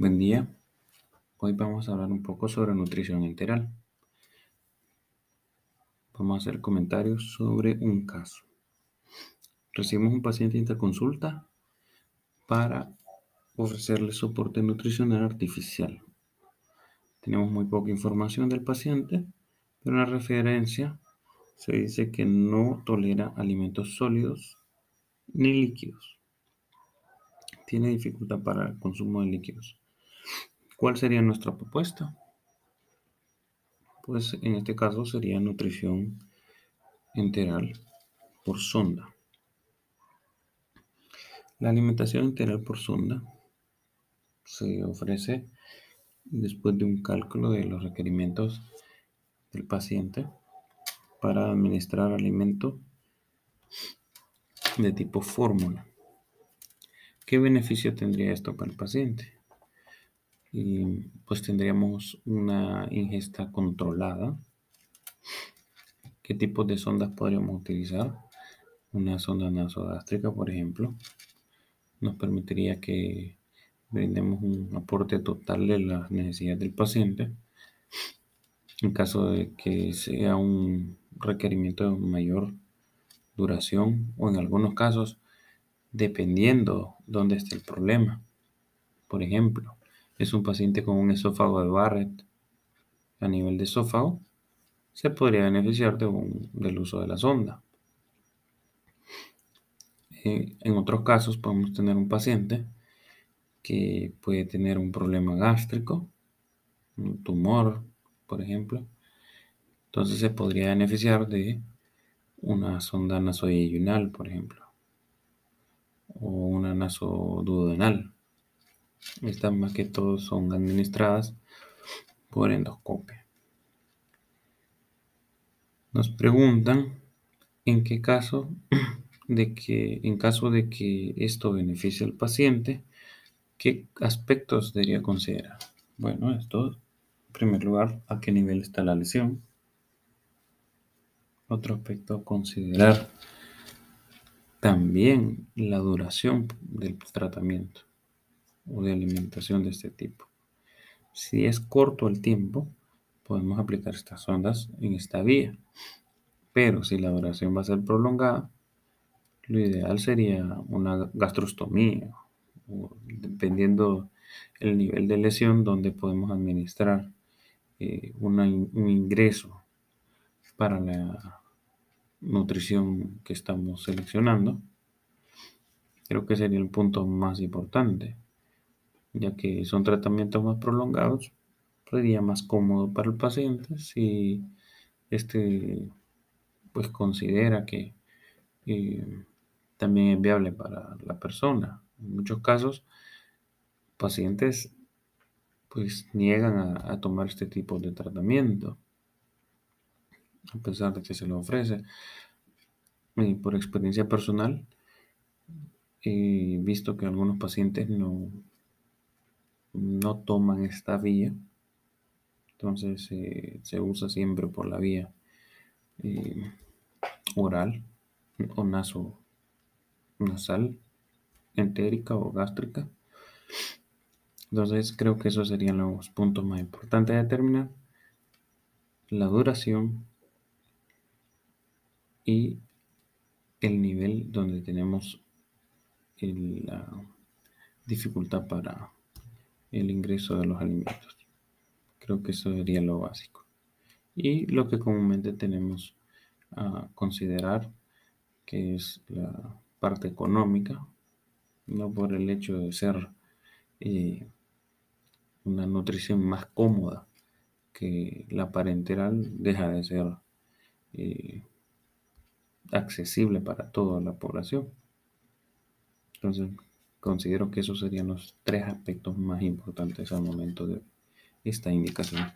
Buen día. Hoy vamos a hablar un poco sobre nutrición enteral. Vamos a hacer comentarios sobre un caso. Recibimos un paciente interconsulta para ofrecerle soporte nutricional artificial. Tenemos muy poca información del paciente, pero en la referencia se dice que no tolera alimentos sólidos ni líquidos. Tiene dificultad para el consumo de líquidos. ¿Cuál sería nuestra propuesta? Pues en este caso sería nutrición enteral por sonda. La alimentación enteral por sonda se ofrece después de un cálculo de los requerimientos del paciente para administrar alimento de tipo fórmula. ¿Qué beneficio tendría esto para el paciente? Y pues tendríamos una ingesta controlada. ¿Qué tipo de sondas podríamos utilizar? Una sonda nasogástrica, por ejemplo, nos permitiría que brindemos un aporte total de las necesidades del paciente. En caso de que sea un requerimiento de mayor duración o en algunos casos, dependiendo dónde esté el problema. Por ejemplo, es un paciente con un esófago de Barrett a nivel de esófago, se podría beneficiar de del uso de la sonda. Eh, en otros casos podemos tener un paciente que puede tener un problema gástrico, un tumor, por ejemplo. Entonces se podría beneficiar de una sonda nasoyeyunal, por ejemplo, o una nasoduodenal. Estas más que todo son administradas por endoscopia. Nos preguntan en qué caso de que en caso de que esto beneficie al paciente, ¿qué aspectos debería considerar? Bueno, esto, en primer lugar, a qué nivel está la lesión. Otro aspecto a considerar también la duración del tratamiento o de alimentación de este tipo. Si es corto el tiempo, podemos aplicar estas ondas en esta vía. Pero si la duración va a ser prolongada, lo ideal sería una gastrostomía, dependiendo el nivel de lesión donde podemos administrar eh, un ingreso para la nutrición que estamos seleccionando. Creo que sería el punto más importante, ya que son tratamientos más prolongados, sería más cómodo para el paciente si este pues considera que eh, también es viable para la persona. En muchos casos, pacientes pues niegan a, tomar este tipo de tratamiento, a pesar de que se lo ofrece. Y por experiencia personal, he visto que algunos pacientes no, no toman esta vía, entonces se usa siempre por la vía eh, oral o naso nasal, entérica o gástrica. Entonces creo que esos serían los puntos más importantes de determinar. La duración y el nivel donde tenemos la dificultad para el ingreso de los alimentos. Creo que eso sería lo básico. Y lo que comúnmente tenemos a considerar, que es la parte económica, no por el hecho de ser eh, una nutrición más cómoda que la parenteral, deja de ser eh, accesible para toda la población. Entonces, considero que esos serían los tres aspectos más importantes al momento de esta indicación.